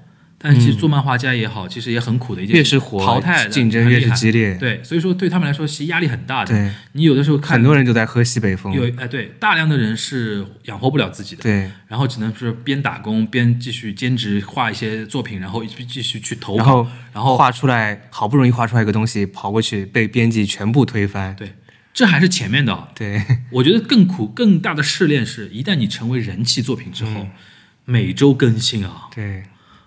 但是其实做漫画家也好，其实也很苦的一件事，越是火，淘汰的竞争越是激烈。对，所以说对他们来说，其实压力很大的。对，你有的时候看很多人都在喝西北风。有哎，对，大量的人是养活不了自己的，对，然后只能是边打工边继续兼职画一些作品，然后继续去投稿，然后然后画出来，好不容易画出来一个东西，跑过去被编辑全部推翻。对这还是前面的哦。对，我觉得更苦、更大的试炼是，一旦你成为人气作品之后，每周更新啊，对，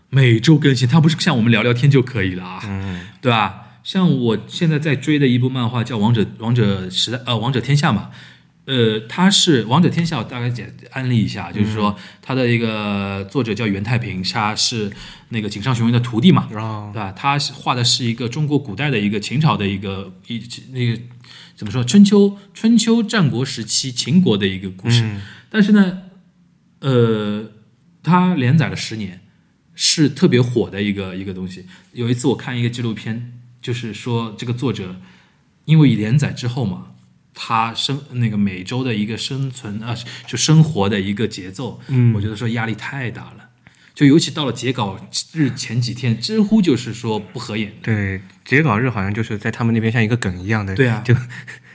每周更新，它不是像我们聊聊天就可以了啊，嗯，对吧？像我现在在追的一部漫画叫《王者王者时代》呃，《王者天下》嘛，呃，它是《王者天下》，我大概简安利一下，就是说它的一个作者叫袁太平，他是那个井上雄彦的徒弟嘛，对吧？他是画的是一个中国古代的一个秦朝的一个一那个怎么说春秋春秋战国时期秦国的一个故事，嗯。但是呢，呃，他连载了十年，是特别火的一个一个东西。有一次我看一个纪录片，就是说这个作者因为连载之后嘛，他生那个每周的一个生存啊、就生活的一个节奏，嗯我觉得说压力太大了。就尤其到了截稿日前几天，几乎就是说不合眼。对，截稿日好像就是在他们那边像一个梗一样的，对啊就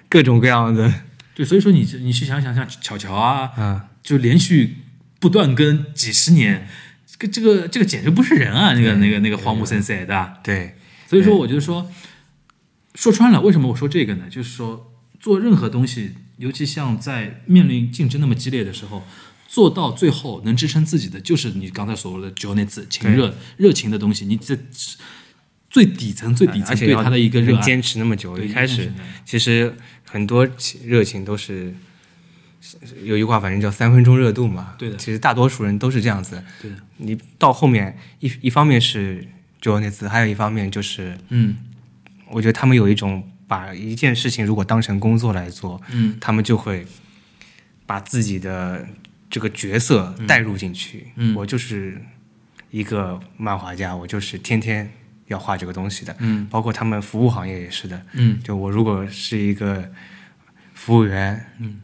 各种各样的，对，所以说你你去想想，像巧巧啊，啊，就连续不断更几十年，这个这个这个简直不是人啊！那个那个那个荒木先生，对吧？对，所以说，我觉得说，说穿了，为什么我说这个呢？就是说，做任何东西，尤其像在面临竞争那么激烈的时候，做到最后能支撑自己的，就是你刚才所说的“九那字情热热情的东西。你这最底层、最底层对他的一个热爱，能坚持那么久，一开始其实很多情热情都是有一句话，反正叫三分钟热度嘛。对的其实大多数人都是这样子。对的，你到后面一一方面是就那次，还有一方面就是嗯我觉得他们有一种把一件事情如果当成工作来做，嗯他们就会把自己的这个角色带入进去。嗯我就是一个漫画家，我就是天天要画这个东西的。嗯包括他们服务行业也是的。嗯就我如果是一个服务员，嗯，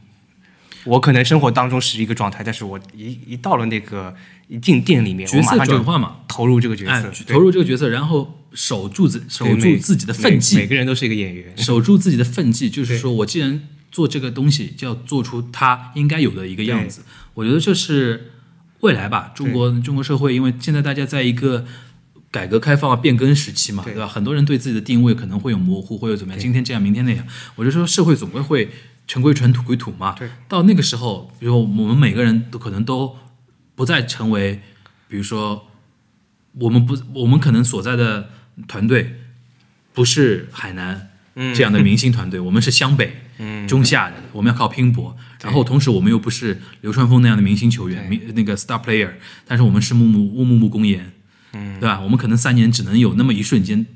我可能生活当中是一个状态，但是我一一到了那个一进店里面，角色转换嘛，投入这个角哎色，，投入这个角色，然后守住自守住自己的每奋际每，个人都是一个演员。守住自己的奋际，就是说我既然做这个东西，就要做出它应该有的一个样子。我觉得这是未来吧，中国中国社会，因为现在大家在一个改革开放啊变更时期嘛，对对吧？很多人对自己的定位可能会有模糊，或者怎么样，今天这样，明天那样。我就说社会总归会尘归尘，土归土嘛。对，到那个时候，比如我们每个人都可能都不再成为，比如说我们不，我们可能所在的团队不是海南这样的明星团队，我们是湘北、中下的，我们要靠拼搏。然后同时我们又不是流川枫那样的明星球员，明那个 star player，但是我们是木木乌木木公演，嗯，对吧？我们可能三年只能有那么一瞬间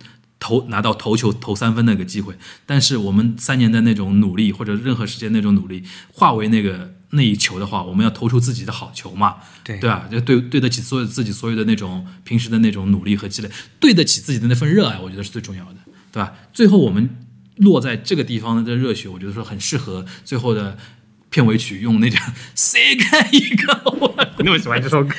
投拿到投球投三分那个机会，但是我们三年的那种努力或者任何时间那种努力化为那个那一球的话，我们要投出自己的好球嘛，对对吧？就对对得起所有自己所有的那种平时的那种努力和积累，对得起自己的那份热爱，我觉得是最重要的，对吧？最后我们落在这个地方的热血，我觉得说很适合最后的片尾曲用那种谁看一个 我。那么喜欢这首歌，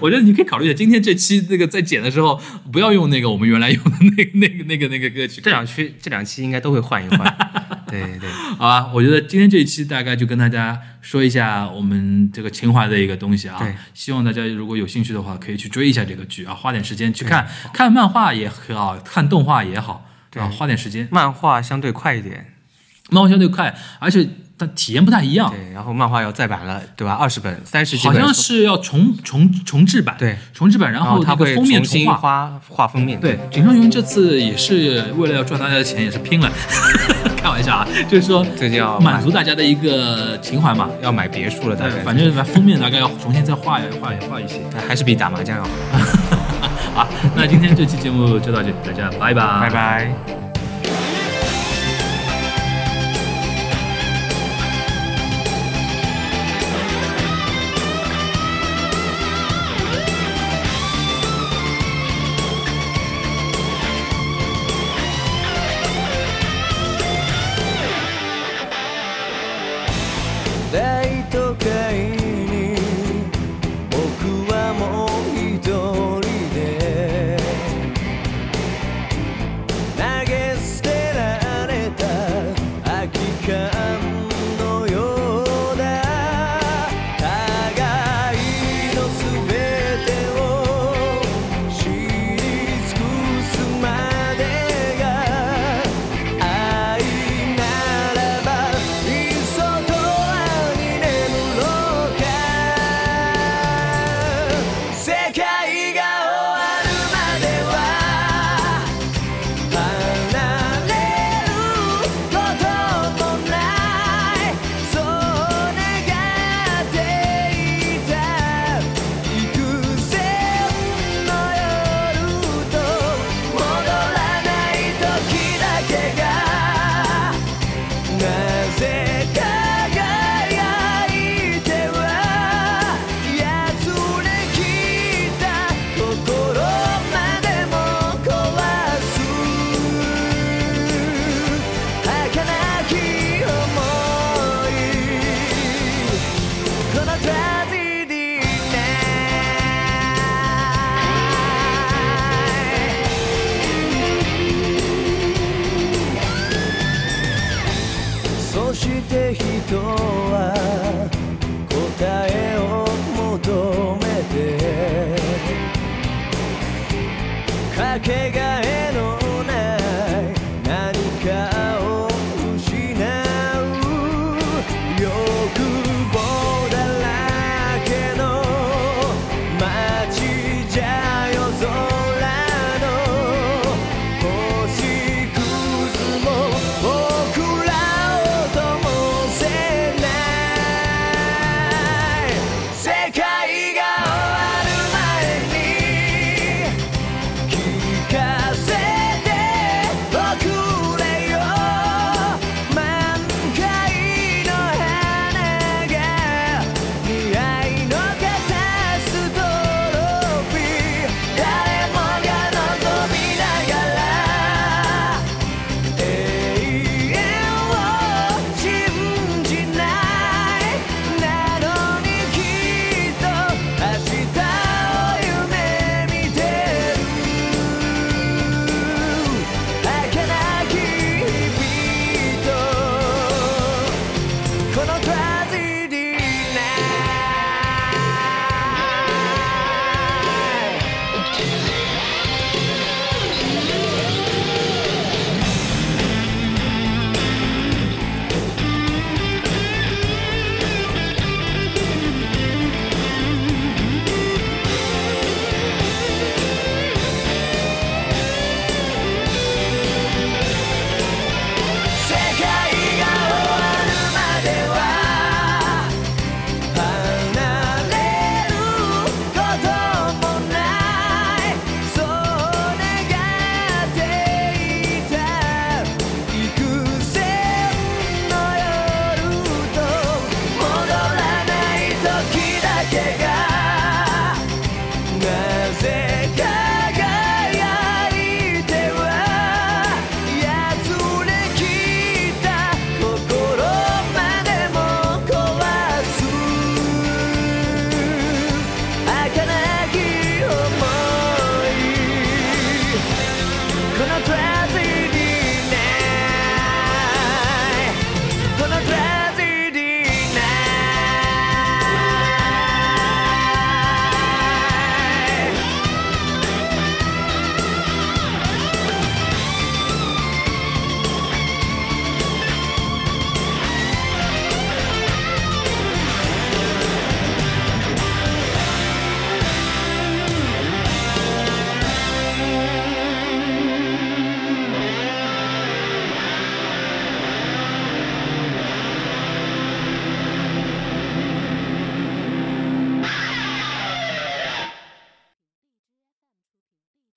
我觉得你可以考虑一下，今天这期那个在剪的时候，不要用那个我们原来用的那个那个那个那个歌曲。这两期这两期应该都会换一换。对对，好吧，我觉得今天这一期大概就跟大家说一下我们这个情怀的一个东西啊对。希望大家如果有兴趣的话，可以去追一下这个剧啊，花点时间去看看漫画也好看动画也好，对啊，花点时间。漫画相对快一点，漫画相对快，而且它体验不太一样，对，然后漫画要再版了，对吧？二十本、三十几好，像是要重重重制版，对，重制版，然然后它会封面重新画。画画封面，对，井上雄这次也是为了要赚大家的钱，也是拼了。开玩笑啊，就是说这就要满足大家的一个情怀嘛。要买别墅了，大概对，反正把封面大概要重新再画一画一画一些。还是比打麻将要好。好，那今天这期节目就到这里，大家拜拜，拜。拜。